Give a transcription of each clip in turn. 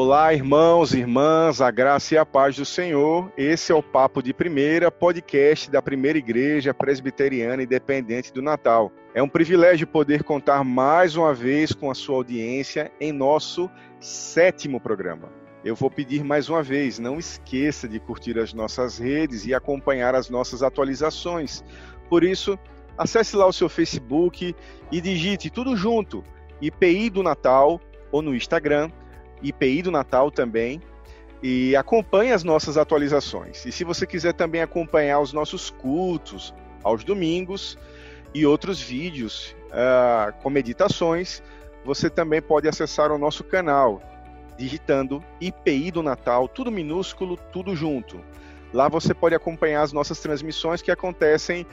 Olá, irmãos e irmãs, a graça e a paz do Senhor. Esse é o Papo de Primeira, podcast da Primeira Igreja Presbiteriana Independente do Natal. É um privilégio poder contar mais uma vez com a sua audiência em nosso sétimo programa. Eu vou pedir mais uma vez, não esqueça de curtir as nossas redes e acompanhar as nossas atualizações. Por isso, acesse lá o seu Facebook e digite tudo junto, IPI do Natal, ou no Instagram, IPI do Natal também, e acompanhe as nossas atualizações. E se você quiser também acompanhar os nossos cultos aos domingos e outros vídeos uh, com meditações, você também pode acessar o nosso canal, digitando IPI do Natal, tudo minúsculo, tudo junto. Lá você pode acompanhar as nossas transmissões que acontecem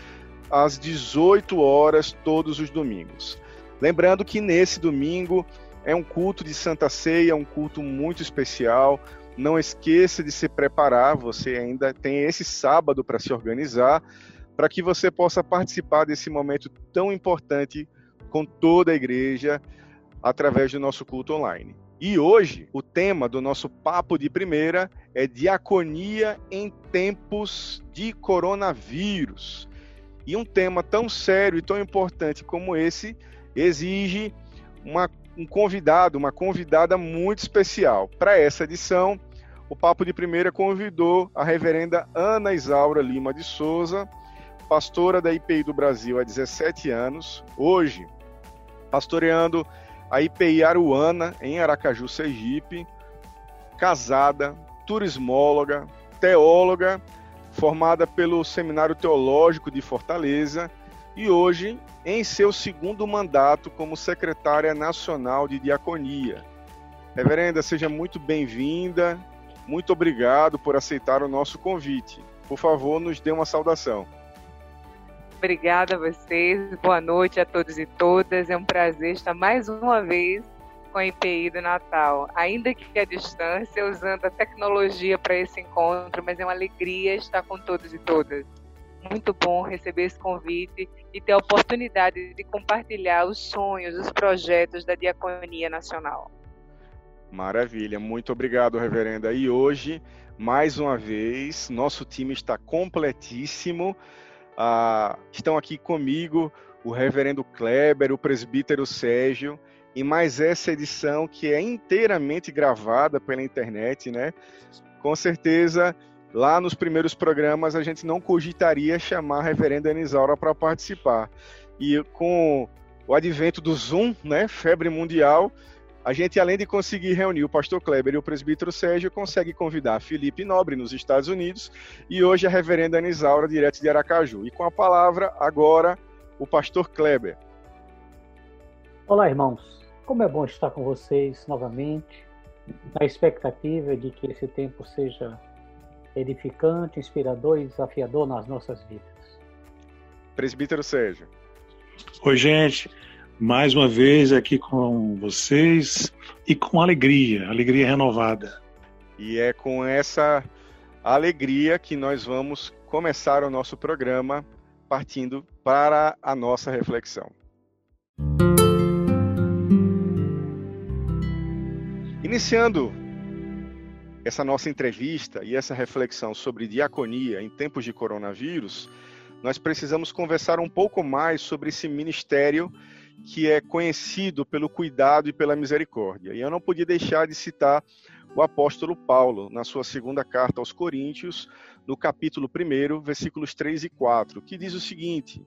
às 18 horas todos os domingos. Lembrando que nesse domingo é um culto de Santa Ceia, um culto muito especial. Não esqueça de se preparar, você ainda tem esse sábado para se organizar, para que você possa participar desse momento tão importante com toda a igreja através do nosso culto online. E hoje, o tema do nosso papo de primeira é diaconia em tempos de coronavírus. E um tema tão sério e tão importante como esse exige uma um convidado, uma convidada muito especial. Para essa edição, o Papo de Primeira convidou a reverenda Ana Isaura Lima de Souza, pastora da IPI do Brasil há 17 anos, hoje pastoreando a IPI Aruana, em Aracaju, Sergipe, casada, turismóloga, teóloga, formada pelo Seminário Teológico de Fortaleza e hoje em seu segundo mandato como secretária nacional de diaconia. Reverenda, seja muito bem-vinda. Muito obrigado por aceitar o nosso convite. Por favor, nos dê uma saudação. Obrigada a vocês. Boa noite a todos e todas. É um prazer estar mais uma vez com a IPI do Natal. Ainda que à distância, usando a tecnologia para esse encontro, mas é uma alegria estar com todos e todas muito bom receber esse convite e ter a oportunidade de compartilhar os sonhos, os projetos da Diaconia Nacional. Maravilha, muito obrigado, reverenda. E hoje, mais uma vez, nosso time está completíssimo. Ah, estão aqui comigo o reverendo Kleber, o presbítero Sérgio, e mais essa edição que é inteiramente gravada pela internet, né? Com certeza Lá nos primeiros programas a gente não cogitaria chamar a reverenda Anisaura para participar. E com o advento do Zoom, né, febre mundial, a gente, além de conseguir reunir o pastor Kleber e o presbítero Sérgio, consegue convidar Felipe Nobre nos Estados Unidos e hoje a reverenda Anisaura, direto de Aracaju. E com a palavra, agora, o pastor Kleber. Olá, irmãos. Como é bom estar com vocês novamente, na expectativa de que esse tempo seja edificante, inspirador e desafiador nas nossas vidas. Presbítero Sérgio. Oi, gente. Mais uma vez aqui com vocês e com alegria, alegria renovada. E é com essa alegria que nós vamos começar o nosso programa partindo para a nossa reflexão. Iniciando essa nossa entrevista e essa reflexão sobre diaconia em tempos de coronavírus, nós precisamos conversar um pouco mais sobre esse ministério que é conhecido pelo cuidado e pela misericórdia. E eu não podia deixar de citar o apóstolo Paulo, na sua segunda carta aos Coríntios, no capítulo 1, versículos 3 e 4, que diz o seguinte: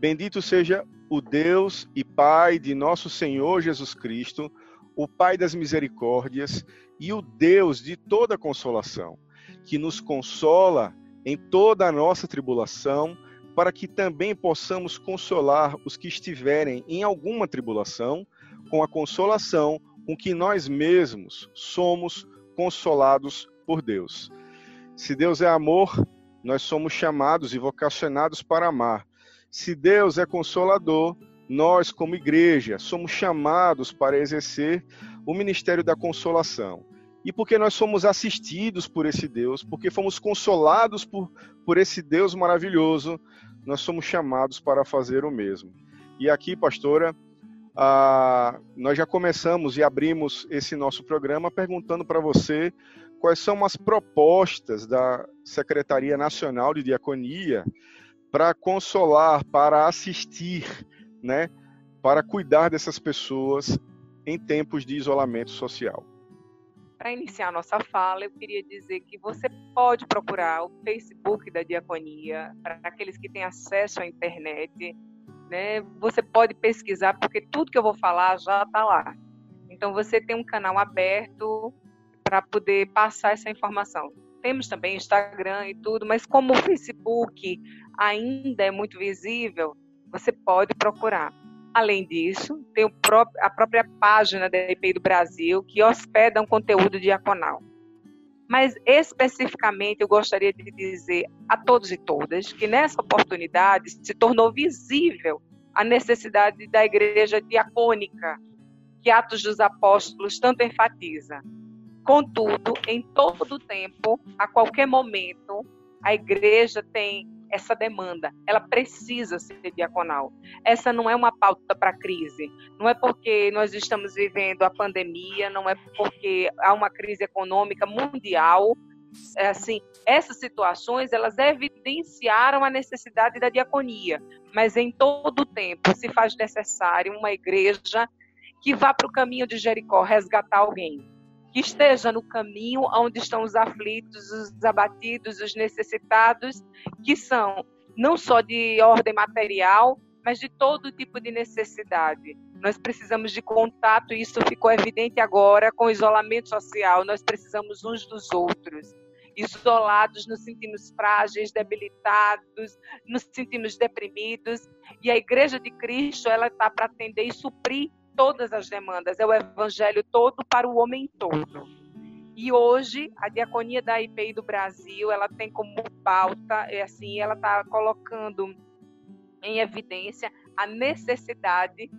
Bendito seja o Deus e Pai de nosso Senhor Jesus Cristo, o Pai das misericórdias e o Deus de toda consolação, que nos consola em toda a nossa tribulação, para que também possamos consolar os que estiverem em alguma tribulação, com a consolação com que nós mesmos somos consolados por Deus. Se Deus é amor, nós somos chamados e vocacionados para amar. Se Deus é consolador, nós, como igreja, somos chamados para exercer o ministério da consolação. E porque nós somos assistidos por esse Deus, porque fomos consolados por, por esse Deus maravilhoso, nós somos chamados para fazer o mesmo. E aqui, pastora, Ah, nós já começamos e abrimos esse nosso programa perguntando para você quais são as propostas da Secretaria Nacional de Diaconia para consolar, para assistir, né, para cuidar dessas pessoas em tempos de isolamento social. Para iniciar nossa fala, eu queria dizer que você pode procurar o Facebook da Diaconia, para aqueles que têm acesso à internet. Né? Você pode pesquisar, porque tudo que eu vou falar já está lá. Então, você tem um canal aberto para poder passar essa informação. Temos também Instagram e tudo, mas como o Facebook ainda é muito visível, você pode procurar. Além disso, tem a própria página da EPI do Brasil, que hospeda um conteúdo diaconal. Mas, especificamente, eu gostaria de dizer a todos e todas que nessa oportunidade se tornou visível a necessidade da igreja diacônica, que Atos dos Apóstolos tanto enfatiza. Contudo, em todo o tempo, a qualquer momento, a igreja tem essa demanda. Ela precisa ser diaconal. Essa não é uma pauta para crise. Não é porque nós estamos vivendo a pandemia, não é porque há uma crise econômica mundial. É assim, essas situações elas evidenciaram a necessidade da diaconia, mas em todo tempo se faz necessário uma igreja que vá para o caminho de Jericó resgatar alguém que esteja no caminho onde estão os aflitos, os abatidos, os necessitados, que são não só de ordem material, mas de todo tipo de necessidade. Nós precisamos de contato, e isso ficou evidente agora com o isolamento social. Nós precisamos uns dos outros. Isolados, nos sentimos frágeis, debilitados, nos sentimos deprimidos. E a Igreja de Cristo, ela está para atender e suprir todas as demandas, é o evangelho todo para o homem todo. E hoje a diaconia da IPI do Brasil, ela tem como pauta, é assim, ela está colocando em evidência a necessidade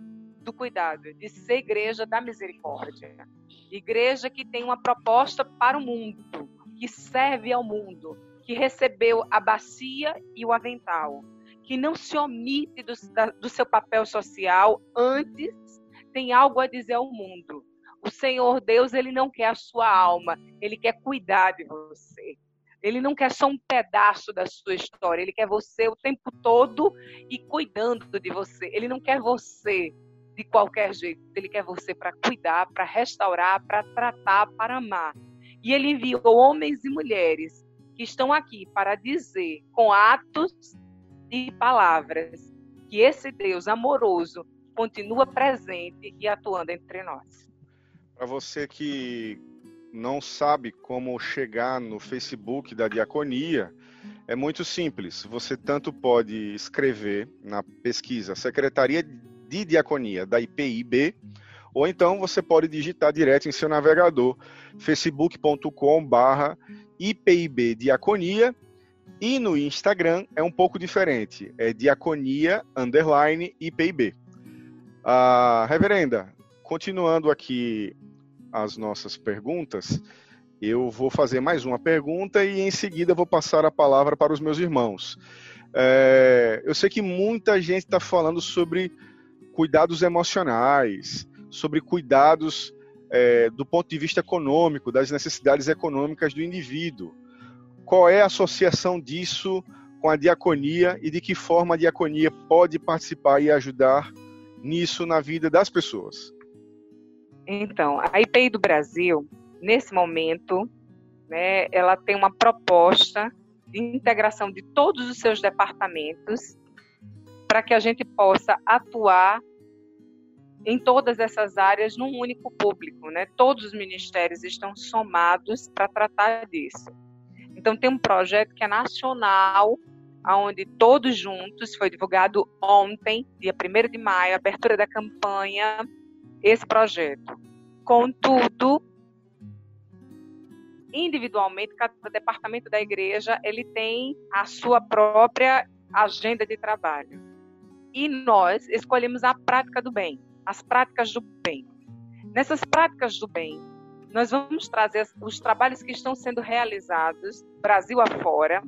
do cuidado, de ser igreja da misericórdia. Igreja que tem uma proposta para o mundo, que serve ao mundo, que recebeu a bacia e o avental, que não se omite do, do seu papel social antes tem algo a dizer ao mundo. O Senhor Deus, ele não quer a sua alma, ele quer cuidar de você. Ele não quer só um pedaço da sua história, ele quer você o tempo todo e cuidando de você. Ele não quer você de qualquer jeito, ele quer você para cuidar, para restaurar, para tratar, para amar. E ele enviou homens e mulheres que estão aqui para dizer com atos e palavras que esse Deus amoroso continua presente e atuando entre nós. Para você que não sabe como chegar no Facebook da Diaconia, é muito simples. Você tanto pode escrever na pesquisa Secretaria de Diaconia da IPIB, ou então você pode digitar direto em seu navegador facebook.com/barra IPIB Diaconia e no Instagram é um pouco diferente, é diaconia underline IPIB. A reverenda, continuando aqui as nossas perguntas, eu vou fazer mais uma pergunta e em seguida vou passar a palavra para os meus irmãos. É, eu sei que muita gente está falando sobre cuidados emocionais, sobre cuidados é, do ponto de vista econômico, das necessidades econômicas do indivíduo. Qual é a associação disso com a diaconia e de que forma a diaconia pode participar e ajudar nisso na vida das pessoas? Então, a IPI do Brasil, nesse momento, né, ela tem uma proposta de integração de todos os seus departamentos para que a gente possa atuar em todas essas áreas num único público, né? Todos os ministérios estão somados para tratar disso. Então tem um projeto que é nacional onde todos juntos, foi divulgado ontem, dia 1 de maio, abertura da campanha, esse projeto. Contudo, individualmente, cada departamento da igreja, ele tem a sua própria agenda de trabalho. E nós escolhemos a prática do bem, as práticas do bem. Nessas práticas do bem, nós vamos trazer os trabalhos que estão sendo realizados Brasil afora,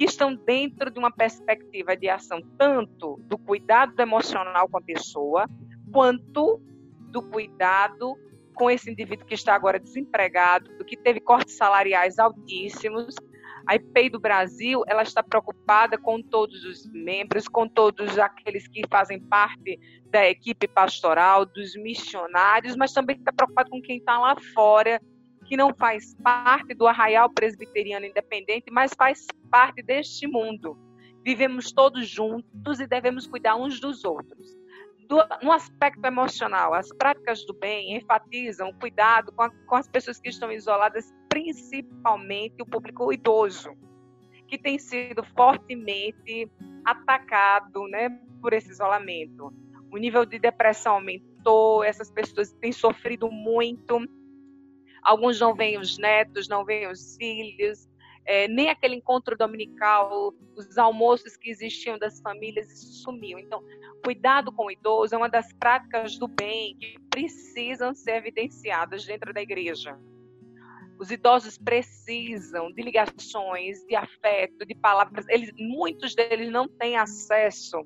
que estão dentro de uma perspectiva de ação tanto do cuidado emocional com a pessoa, quanto do cuidado com esse indivíduo que está agora desempregado, que teve cortes salariais altíssimos. A IPEI do Brasil, ela está preocupada com todos os membros, com todos aqueles que fazem parte da equipe pastoral, dos missionários, mas também está preocupada com quem está lá fora, que não faz parte do arraial presbiteriano independente, mas faz parte deste mundo. Vivemos todos juntos e devemos cuidar uns dos outros do, no aspecto emocional, as práticas do bem enfatizam o cuidado com, a, com as pessoas que estão isoladas, principalmente o público idoso, que tem sido fortemente atacado né, por esse isolamento. O nível de depressão aumentou, essas pessoas têm sofrido muito. Alguns não veem os netos, não veem os filhos, é, nem aquele encontro dominical, os almoços que existiam das famílias, isso sumiu. Então, cuidado com o idoso é uma das práticas do bem que precisam ser evidenciadas dentro da igreja. Os idosos precisam de ligações, de afeto, de palavras. Eles, muitos deles não têm acesso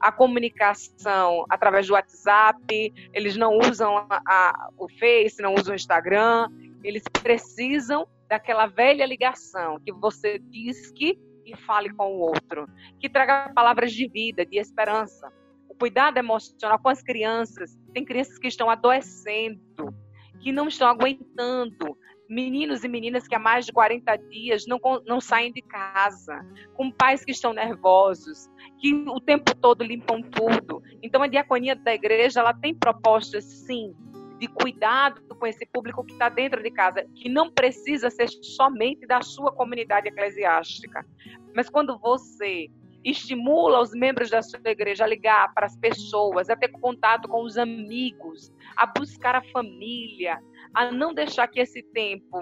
à comunicação através do WhatsApp, eles não usam a, a, o Face, não usam o Instagram. Eles precisam daquela velha ligação que você diz que e fale com o outro, que traga palavras de vida, de esperança. O cuidado emocional com as crianças. Tem crianças que estão adoecendo, que não estão aguentando. Meninos e meninas que há mais de 40 dias não, não saem de casa, com pais que estão nervosos, que o tempo todo limpam tudo. Então, a diaconia da igreja ela tem propostas, sim, de cuidado com esse público que está dentro de casa, que não precisa ser somente da sua comunidade eclesiástica. Mas quando você estimula os membros da sua igreja a ligar para as pessoas, a ter contato com os amigos, a buscar a família, a não deixar que esse tempo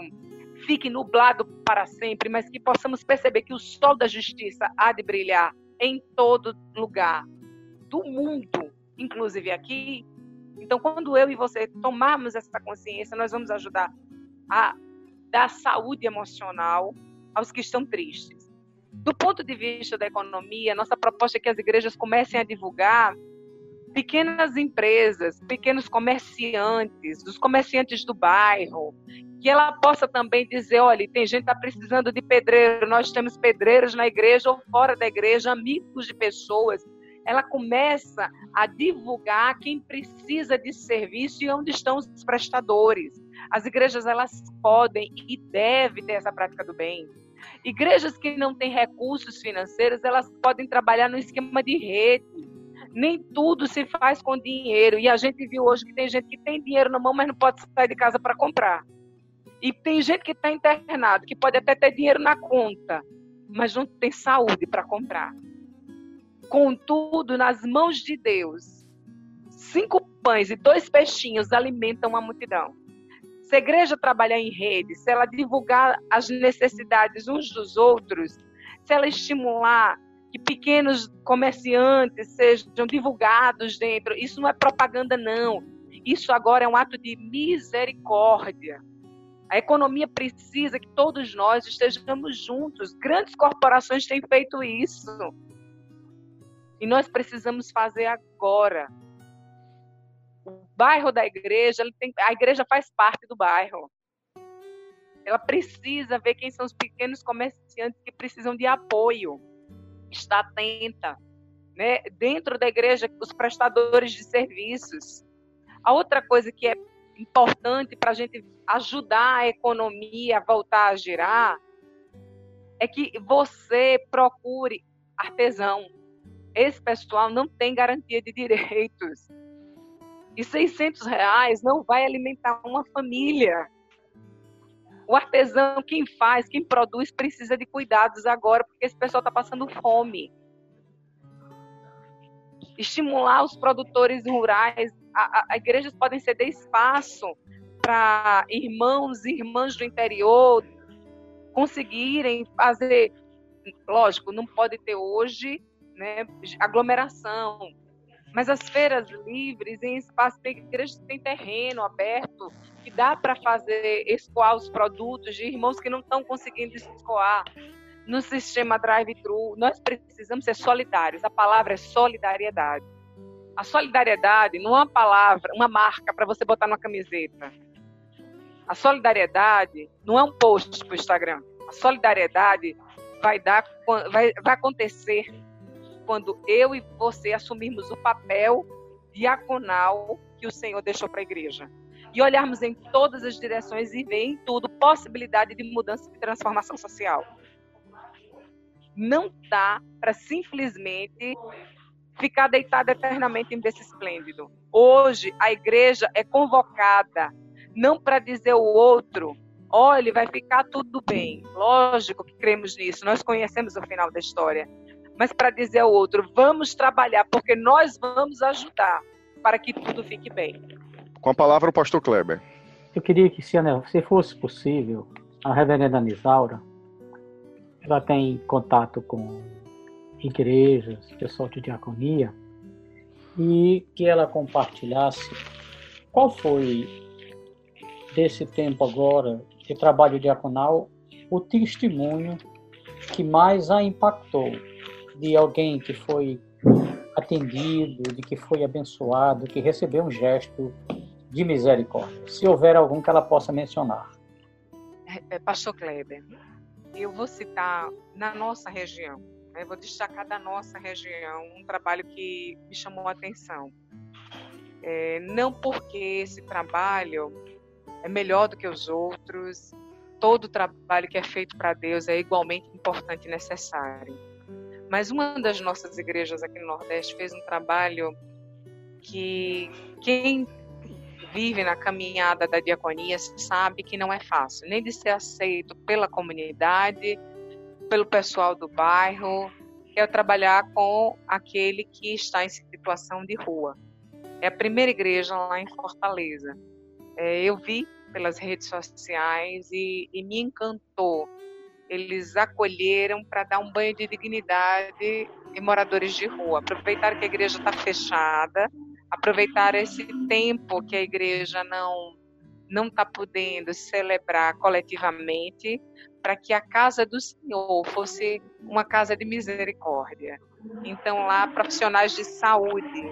fique nublado para sempre, mas que possamos perceber que o sol da justiça há de brilhar em todo lugar do mundo, inclusive aqui, então, quando eu e você tomarmos essa consciência, nós vamos ajudar a dar saúde emocional aos que estão tristes. Do ponto de vista da economia, nossa proposta é que as igrejas comecem a divulgar pequenas empresas, pequenos comerciantes, os comerciantes do bairro, que ela possa também dizer, olha, tem gente que está precisando de pedreiro, nós temos pedreiros na igreja ou fora da igreja, amigos de pessoas ela começa a divulgar quem precisa de serviço e onde estão os prestadores. As igrejas elas podem e devem ter essa prática do bem. Igrejas que não têm recursos financeiros, elas podem trabalhar no esquema de rede. Nem tudo se faz com dinheiro. E a gente viu hoje que tem gente que tem dinheiro na mão, mas não pode sair de casa para comprar. E tem gente que está internado, que pode até ter dinheiro na conta, mas não tem saúde para comprar. Contudo, nas mãos de Deus, cinco pães e dois peixinhos alimentam a multidão. Se a igreja trabalhar em rede, se ela divulgar as necessidades uns dos outros, se ela estimular que pequenos comerciantes sejam divulgados dentro, isso não é propaganda, não. Isso agora é um ato de misericórdia. A economia precisa que todos nós estejamos juntos. Grandes corporações têm feito isso. E nós precisamos fazer agora. O bairro da igreja, tem, a igreja faz parte do bairro. Ela precisa ver quem são os pequenos comerciantes que precisam de apoio. Está atenta. Né? Dentro da igreja, os prestadores de serviços. A outra coisa que é importante para a gente ajudar a economia a voltar a girar é que você procure artesão esse pessoal não tem garantia de direitos. E 600 reais não vai alimentar uma família. O artesão, quem faz, quem produz, precisa de cuidados agora, porque esse pessoal está passando fome. Estimular os produtores rurais. A, a, a igrejas podem ceder espaço para irmãos e irmãs do interior conseguirem fazer. Lógico, não pode ter hoje né, aglomeração. Mas as feiras livres, em espaço, tem igrejas que tem terreno aberto, que dá para fazer escoar os produtos de irmãos que não estão conseguindo escoar no sistema drive-thru. Nós precisamos ser solidários. A palavra é solidariedade. A solidariedade não é uma palavra, uma marca para você botar numa camiseta. A solidariedade não é um post para o Instagram. A solidariedade vai, dar, vai, vai acontecer quando eu e você assumirmos o papel diaconal que o Senhor deixou para a igreja. E olharmos em todas as direções e ver em tudo possibilidade de mudança e transformação social. Não dá para simplesmente ficar deitado eternamente em berço esplêndido. Hoje, a igreja é convocada não para dizer o outro, olha, vai ficar tudo bem. Lógico que cremos nisso, nós conhecemos o final da história. Mas para dizer ao outro, vamos trabalhar, porque nós vamos ajudar para que tudo fique bem. Com a palavra, o pastor Kleber. Eu queria que, se fosse possível, a reverenda Nisaura, ela tem contato com igrejas, pessoal de diaconia, e que ela compartilhasse qual foi, desse tempo agora, de trabalho diaconal, o testemunho que mais a impactou de alguém que foi atendido, de que foi abençoado, que recebeu um gesto de misericórdia. Se houver algum que ela possa mencionar. É, é, Pastor Kleber, eu vou citar na nossa região, né, vou destacar da nossa região um trabalho que me chamou a atenção. É, não porque esse trabalho é melhor do que os outros, todo trabalho que é feito para Deus é igualmente importante e necessário. Mas uma das nossas igrejas aqui no Nordeste fez um trabalho que quem vive na caminhada da diaconia sabe que não é fácil, nem de ser aceito pela comunidade, pelo pessoal do bairro, é trabalhar com aquele que está em situação de rua. É a primeira igreja lá em Fortaleza. É, eu vi pelas redes sociais e, e me encantou. Eles acolheram para dar um banho de dignidade em moradores de rua. Aproveitar que a igreja está fechada, aproveitar esse tempo que a igreja não não está podendo celebrar coletivamente para que a casa do Senhor fosse uma casa de misericórdia. Então lá profissionais de saúde,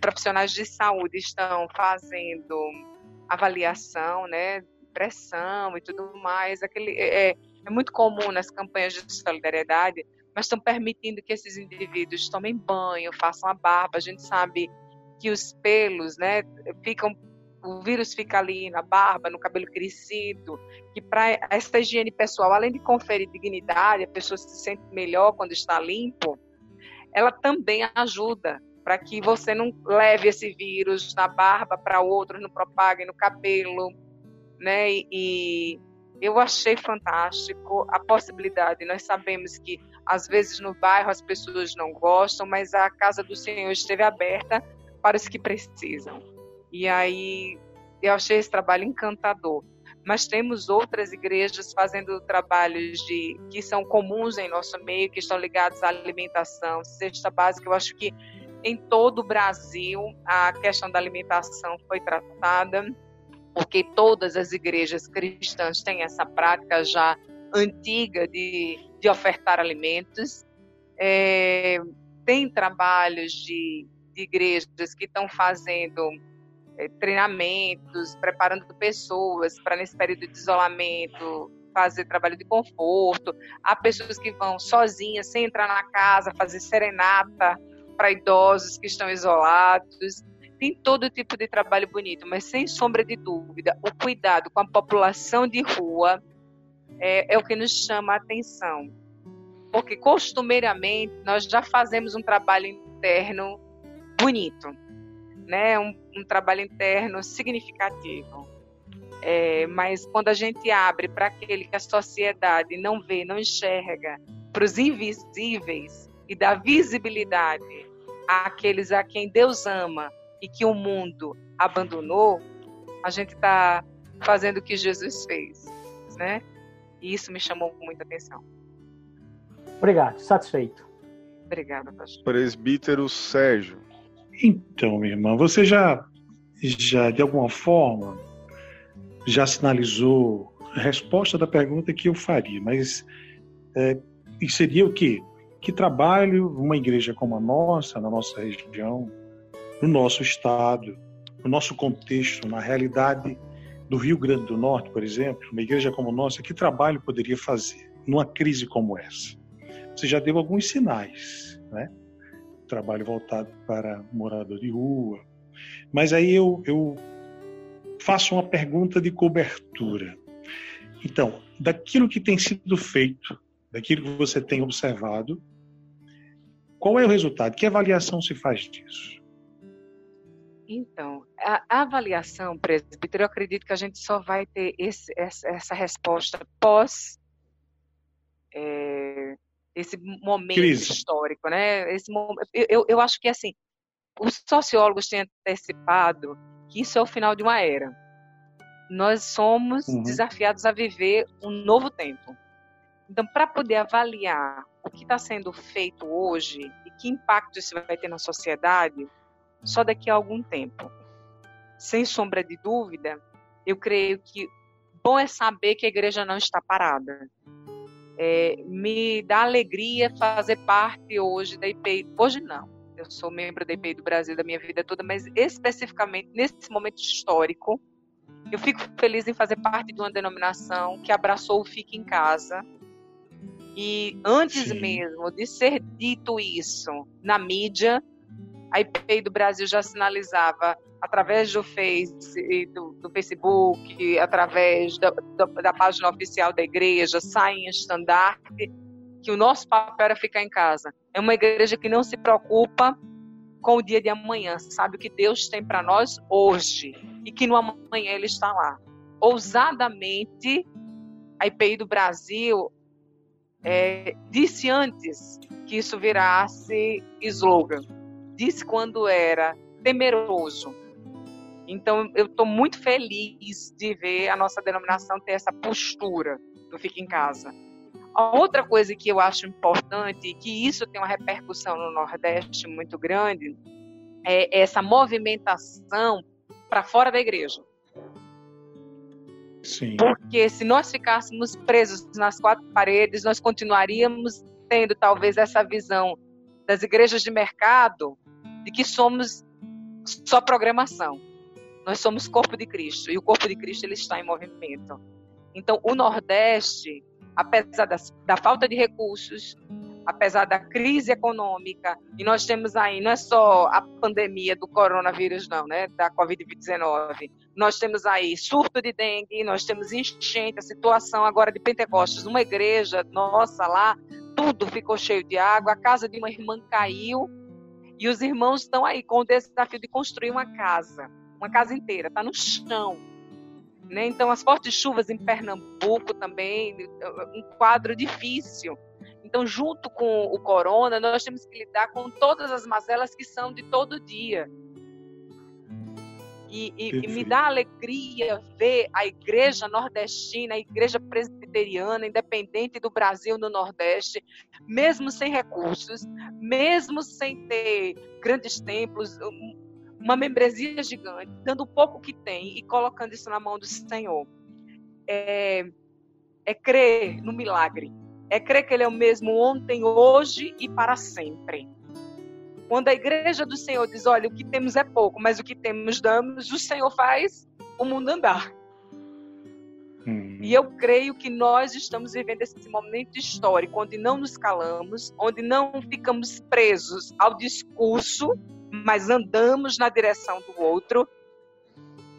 profissionais de saúde estão fazendo avaliação, né, pressão e tudo mais. Aquele é, é muito comum nas campanhas de solidariedade, mas estão permitindo que esses indivíduos tomem banho, façam a barba. A gente sabe que os pelos, né, ficam o vírus fica ali na barba, no cabelo crescido, que para essa higiene pessoal, além de conferir dignidade, a pessoa se sente melhor quando está limpo, ela também ajuda para que você não leve esse vírus na barba para outros, não propague no cabelo, né? E, eu achei fantástico a possibilidade. Nós sabemos que às vezes no bairro as pessoas não gostam, mas a casa do Senhor esteve aberta para os que precisam. E aí eu achei esse trabalho encantador. Mas temos outras igrejas fazendo trabalhos de que são comuns em nosso meio, que estão ligados à alimentação, cesta básica. Eu acho que em todo o Brasil a questão da alimentação foi tratada, porque todas as igrejas cristãs têm essa prática já antiga de, de ofertar alimentos. É, tem trabalhos de de igrejas que estão fazendo é, treinamentos, preparando pessoas para nesse período de isolamento fazer trabalho de conforto. Há pessoas que vão sozinhas, sem entrar na casa, fazer serenata para idosos que estão isolados. Tem todo tipo de trabalho bonito, mas sem sombra de dúvida, o cuidado com a população de rua é, é o que nos chama a atenção. Porque costumeiramente nós já fazemos um trabalho interno bonito, né? Um, um trabalho interno significativo. É, mas quando a gente abre para aquele que a sociedade não vê, não enxerga, para os invisíveis e dá visibilidade àqueles a quem Deus ama e que o mundo abandonou, a gente está fazendo o que Jesus fez, né? E isso me chamou muita atenção. Obrigado, satisfeito. Obrigada, pastor. Presbítero Sérgio. Então, minha irmã, você já, já de alguma forma, já sinalizou a resposta da pergunta que eu faria, mas é, seria o quê? Que trabalho uma igreja como a nossa, na nossa região, no nosso estado, no nosso contexto, na realidade do Rio Grande do Norte, por exemplo, uma igreja como a nossa, que trabalho poderia fazer numa crise como essa? Você já deu alguns sinais, né? Trabalho voltado para morador de rua. Mas aí eu, eu faço uma pergunta de cobertura. Então, daquilo que tem sido feito, daquilo que você tem observado, qual é o resultado? Que avaliação se faz disso? Então, a, avaliação, presbítero, eu acredito que a gente só vai ter esse, essa, essa, resposta pós é, esse momento Crise. histórico, né? Esse, eu, eu acho que assim, os sociólogos têm antecipado que isso é o final de uma era. Nós somos uhum. desafiados a viver um novo tempo. Então, para poder avaliar o que está sendo feito hoje e que impacto isso vai ter na sociedade, só daqui a algum tempo. Sem sombra de dúvida, eu creio que bom é saber que a igreja não está parada. É, me dá alegria fazer parte hoje da IPI. Hoje não, eu sou membro da IPI do Brasil da minha vida toda, mas especificamente nesse momento histórico, eu fico feliz em fazer parte de uma denominação que abraçou o Fique em Casa. E antes Sim. mesmo de ser dito isso na mídia, a IPI do Brasil já sinalizava através do Face, do, do Facebook, através da, da, da, página oficial da igreja, sai em estandarte, que o nosso papel era ficar em casa. É uma igreja que não se preocupa com o dia de amanhã, sabe o que Deus tem para nós hoje e que no amanhã Ele está lá. Ousadamente, a IPI do Brasil é, disse antes que isso virasse slogan. Disse quando era temeroso. Então, eu estou muito feliz de ver a nossa denominação ter essa postura do Fica em Casa. A outra coisa que eu acho importante, que isso tem uma repercussão no Nordeste muito grande, é essa movimentação para fora da igreja. Sim. Porque se nós ficássemos presos nas quatro paredes, nós continuaríamos tendo talvez essa visão das igrejas de mercado de que somos só programação. Nós somos corpo de Cristo e o corpo de Cristo ele está em movimento. Então, o Nordeste, apesar das, da falta de recursos, apesar da crise econômica, e nós temos aí não é só a pandemia do coronavírus, não, né, da Covid-19. Nós temos aí surto de dengue, nós temos enchente, a situação agora de Pentecostes, uma igreja nossa lá, tudo ficou cheio de água, a casa de uma irmã caiu, e os irmãos estão aí com o desafio de construir uma casa, uma casa inteira, está no chão. Né? Então, as fortes chuvas em Pernambuco também, um quadro difícil. Então, junto com o corona, nós temos que lidar com todas as mazelas que são de todo dia. E, e, e, me dá alegria ver a igreja nordestina, a igreja presbiteriana, independente do Brasil no Nordeste, mesmo sem recursos, mesmo sem ter grandes templos, uma membresia gigante, dando o pouco que tem e colocando isso na mão do Senhor. É, é crer no milagre, é crer que Ele é o mesmo ontem, hoje e para sempre. Quando a igreja do Senhor diz: olha, o que temos é pouco, mas o que temos damos, o Senhor faz o mundo andar. Hum. E eu creio que nós estamos vivendo esse momento histórico onde não nos calamos, onde não ficamos presos ao discurso, mas andamos na direção do outro.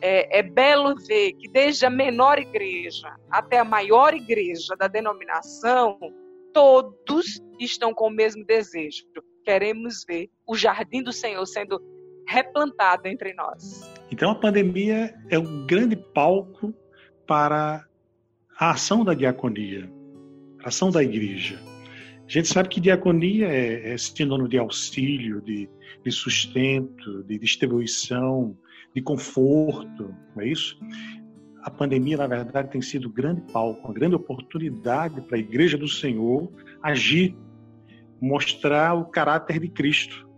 É, é, belo ver que desde a menor igreja até a maior igreja da denominação, todos estão com o mesmo desejo, queremos ver o jardim do Senhor sendo replantado entre nós. Então a pandemia é um grande palco para a ação da diaconia, a ação da igreja. A gente sabe que diaconia é, é sinônimo de auxílio, de, de sustento, de distribuição, de conforto, não é isso? A pandemia, na verdade, tem sido um grande palco, uma grande oportunidade para a Igreja do Senhor agir mostrar o caráter de Cristo.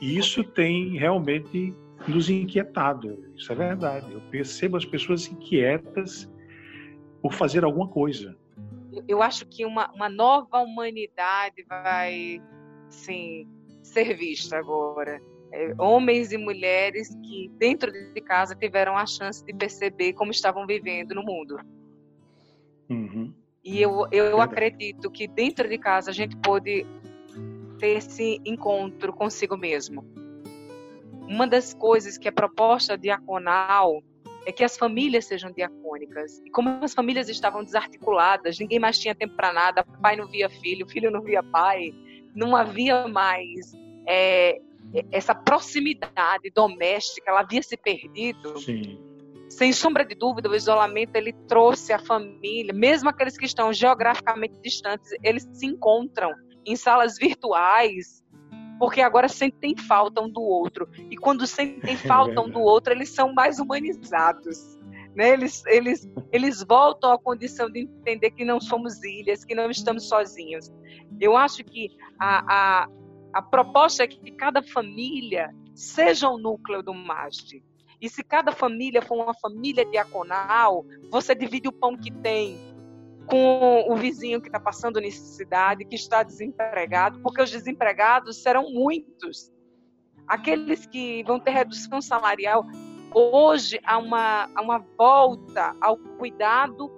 E isso tem realmente nos inquietado. Isso é verdade. Eu percebo as pessoas inquietas por fazer alguma coisa. Eu acho que uma, uma nova humanidade vai sim, ser vista agora. é, homens e mulheres que dentro de casa tiveram a chance de perceber como estavam vivendo no mundo. Uhum. E eu, eu acredito que dentro de casa a gente pode ter esse encontro consigo mesmo. Uma das coisas que é proposta diaconal é que as famílias sejam diacônicas. E como as famílias estavam desarticuladas, ninguém mais tinha tempo para nada, pai não via filho, filho não via pai, não havia mais é, essa proximidade doméstica, ela havia se perdido. Sim. Sem sombra de dúvida, o isolamento ele trouxe a família, mesmo aqueles que estão geograficamente distantes, eles se encontram em salas virtuais, porque agora sentem falta um do outro. E quando sentem falta um do outro, eles são mais humanizados. Né? Eles, eles, eles voltam à condição de entender que não somos ilhas, que não estamos sozinhos. Eu acho que a, a, a proposta é que cada família seja o núcleo do MAST. E se cada família for uma família diaconal, você divide o pão que tem com o vizinho que está passando necessidade, que está desempregado, porque os desempregados serão muitos. Aqueles que vão ter redução salarial, hoje há uma, há uma volta ao cuidado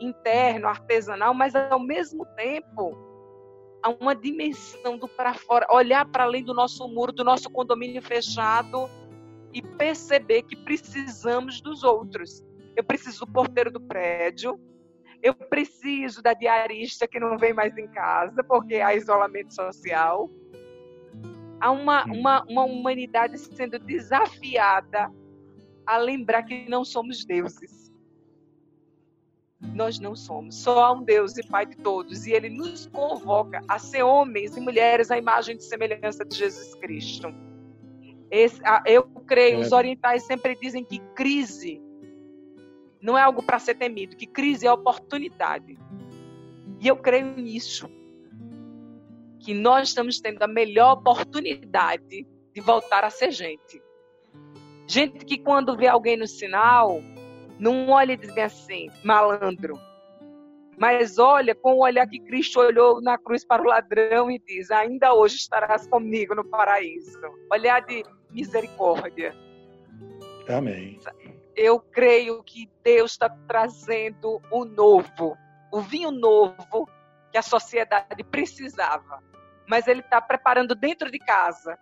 interno, artesanal, mas ao mesmo tempo há uma dimensão do para fora, olhar para além do nosso muro, do nosso condomínio fechado e perceber que precisamos dos outros. Eu preciso do porteiro do prédio, eu preciso da diarista que não vem mais em casa porque há isolamento social. Há uma, uma, uma humanidade sendo desafiada a lembrar que não somos deuses. Nós não somos. Só há um Deus e Pai de todos. E Ele nos convoca a ser homens e mulheres à imagem e semelhança de Jesus Cristo. Esse, eu creio, os orientais sempre dizem que crise não é algo para ser temido, que crise é oportunidade. E eu creio nisso. Que nós estamos tendo a melhor oportunidade de voltar a ser gente. Gente que quando vê alguém no sinal, não olha e diz assim, malandro. Mas olha com o olhar que Cristo olhou na cruz para o ladrão e diz: Ainda hoje estarás comigo no paraíso. Olhar de misericórdia. Amém eu creio que Deus está trazendo o novo, o vinho novo que a sociedade precisava. Mas Ele está preparando dentro de casa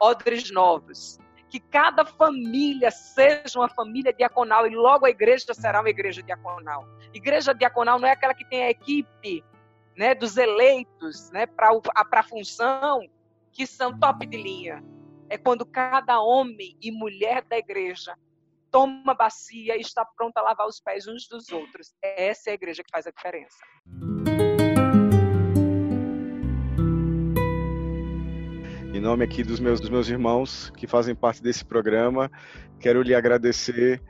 odres novos. Que cada família seja uma família diaconal e logo a igreja será uma igreja diaconal. Igreja diaconal não é aquela que tem a equipe né, dos eleitos né, para a função que são top de linha. É quando cada homem e mulher da igreja toma a bacia e está pronta a lavar os pés uns dos outros. Essa é a igreja que faz a diferença. Em nome aqui dos meus, dos meus irmãos que fazem parte desse programa, quero lhe agradecer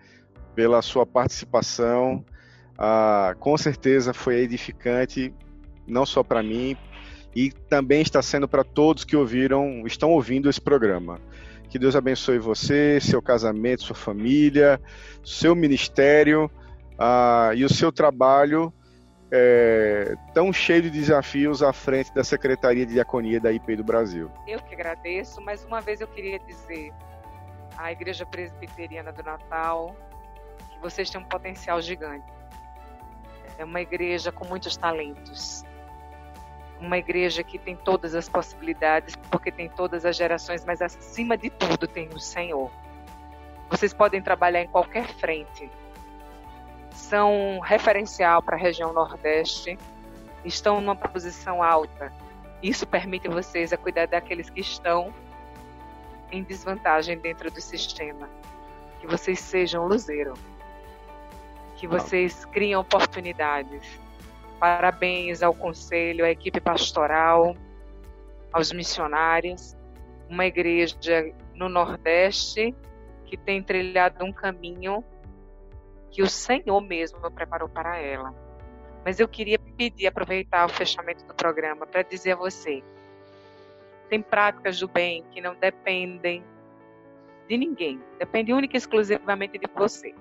pela sua participação. Ah, com certeza foi edificante, não só para mim, e também está sendo para todos que ouviram, estão ouvindo esse programa. Que Deus abençoe você, seu casamento, sua família, seu ministério uh, e o seu trabalho é, tão cheio de desafios à frente da Secretaria de Diaconia da IP do Brasil. Eu que agradeço. Mais uma vez eu queria dizer à Igreja Presbiteriana do Natal que vocês têm um potencial gigante. É uma igreja com muitos talentos uma igreja que tem todas as possibilidades, porque tem todas as gerações, mas acima de tudo tem o Senhor. Vocês podem trabalhar em qualquer frente. São referencial para a região Nordeste, estão numa posição alta. Isso permite vocês a cuidar daqueles que estão em desvantagem dentro do sistema. Que vocês sejam luzeiro. Que vocês criem oportunidades Parabéns ao conselho, à equipe pastoral, aos missionários, uma igreja no Nordeste que tem trilhado um caminho que o Senhor mesmo preparou para ela. Mas eu queria pedir, aproveitar o fechamento do programa para dizer a você: tem práticas do bem que não dependem de ninguém, depende única e exclusivamente de você.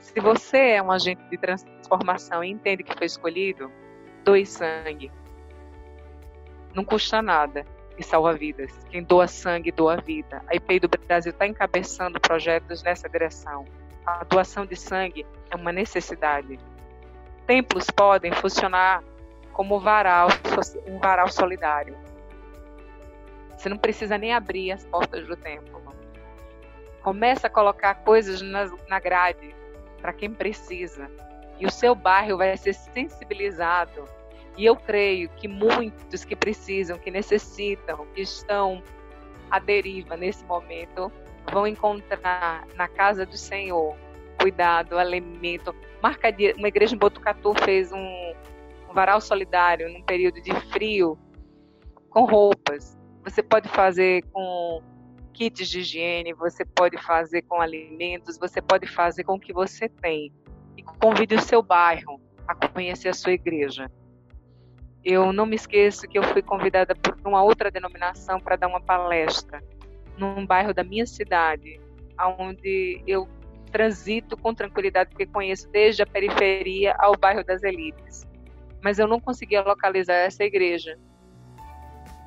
Se você é um agente de transformação e entende que foi escolhido, doe sangue. Não custa nada. e salva vidas. Quem doa sangue, doa vida. A IPI do Brasil está encabeçando projetos nessa direção. A doação de sangue é uma necessidade. Templos podem funcionar como varal, um varal solidário. Você não precisa nem abrir as portas do templo. Começa a colocar coisas na, na grade para quem precisa. E o seu bairro vai ser sensibilizado e eu creio que muitos que precisam, que necessitam, que estão à deriva nesse momento, vão encontrar na casa do Senhor cuidado, alimento. Marca de, uma igreja em Botucatu fez um, um varal solidário num período de frio com roupas. Você pode fazer com kits de higiene, você pode fazer com alimentos, você pode fazer com o que você tem. E convide o seu bairro a conhecer a sua igreja. Eu não me esqueço que eu fui convidada por uma outra denominação para dar uma palestra num bairro da minha cidade, onde eu transito com tranquilidade, porque conheço desde a periferia ao bairro das elites. Mas eu não conseguia localizar essa igreja.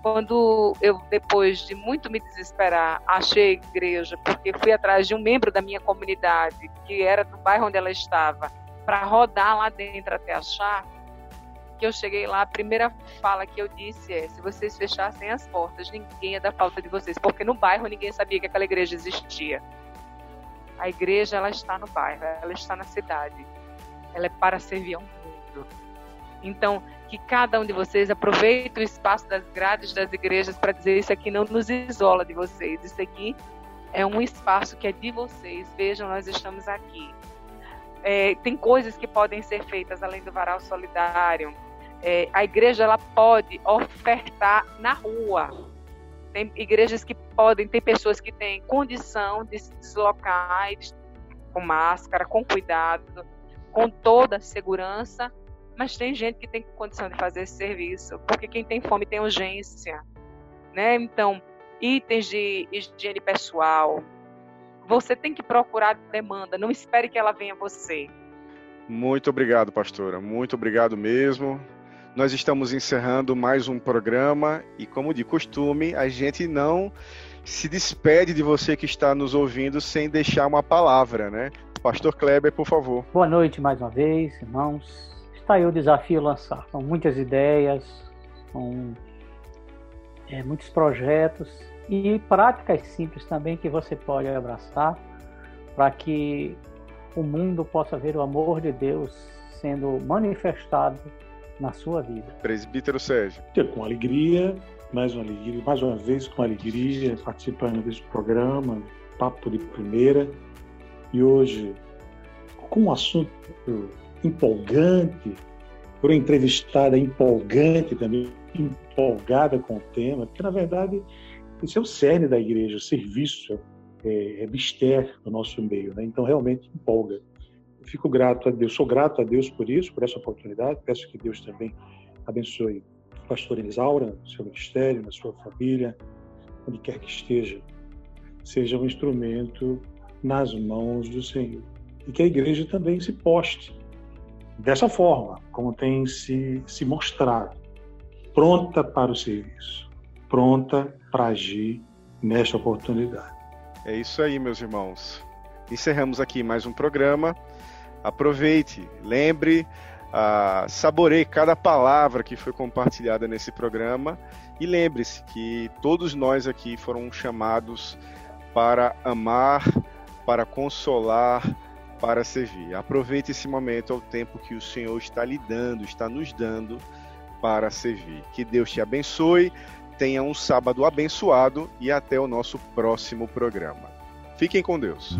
Quando eu, depois de muito me desesperar, achei a igreja, porque fui atrás de um membro da minha comunidade, que era do bairro onde ela estava, para rodar lá dentro até achar, que eu cheguei lá, a primeira fala que eu disse é: se vocês fechassem as portas, ninguém ia dar falta de vocês, porque no bairro ninguém sabia que aquela igreja existia. A igreja ela está no bairro, ela está na cidade. Ela é para servir ao mundo. Então, que cada um de vocês aproveite o espaço das grades das igrejas para dizer isso aqui não nos isola de vocês. Isso aqui é um espaço que é de vocês. Vejam, nós estamos aqui. É, tem coisas que podem ser feitas além do varal solidário é, a igreja ela pode ofertar na rua. Tem igrejas que podem, tem pessoas que têm condição de se deslocar com máscara, com cuidado, com toda a segurança, mas tem gente que tem condição de fazer esse serviço, porque quem tem fome tem urgência, né? Então, itens de higiene pessoal, você tem que procurar demanda, não espere que ela venha a você. Muito obrigado, pastora. Muito obrigado mesmo. Nós estamos encerrando mais um programa e, como de costume, a gente não se despede de você que está nos ouvindo sem deixar uma palavra, né? Pastor Kleber, por favor. Boa noite mais uma vez, irmãos. Está aí o desafio lançar. São muitas ideias, são é, muitos projetos e práticas simples também que você pode abraçar para que o mundo possa ver o amor de Deus sendo manifestado na sua vida. Presbítero Sérgio. Com alegria, mais uma alegria, mais uma vez com alegria, participando desse programa, Papo de Primeira, e hoje com um assunto empolgante, por uma entrevistada empolgante também, empolgada com o tema, porque na verdade esse é o cerne da igreja, o serviço é, é mistério no nosso meio, né? então realmente empolga fico grato a Deus, sou grato a Deus por isso, por essa oportunidade. Peço que Deus também abençoe a pastora Isaura, seu ministério, na sua família, onde quer que esteja. Seja um instrumento nas mãos do Senhor. E que a igreja também se poste dessa forma, como tem se, se mostrado, pronta para o serviço, pronta para agir nesta oportunidade. É isso aí, meus irmãos. Encerramos aqui mais um programa aproveite, lembre, uh, saboreie cada palavra que foi compartilhada nesse programa e lembre-se que todos nós aqui foram chamados para amar, para consolar, para servir. Aproveite esse momento, ao tempo que o Senhor está lhe dando, está nos dando para servir. Que Deus te abençoe, tenha um sábado abençoado e até o nosso próximo programa. Fiquem com Deus.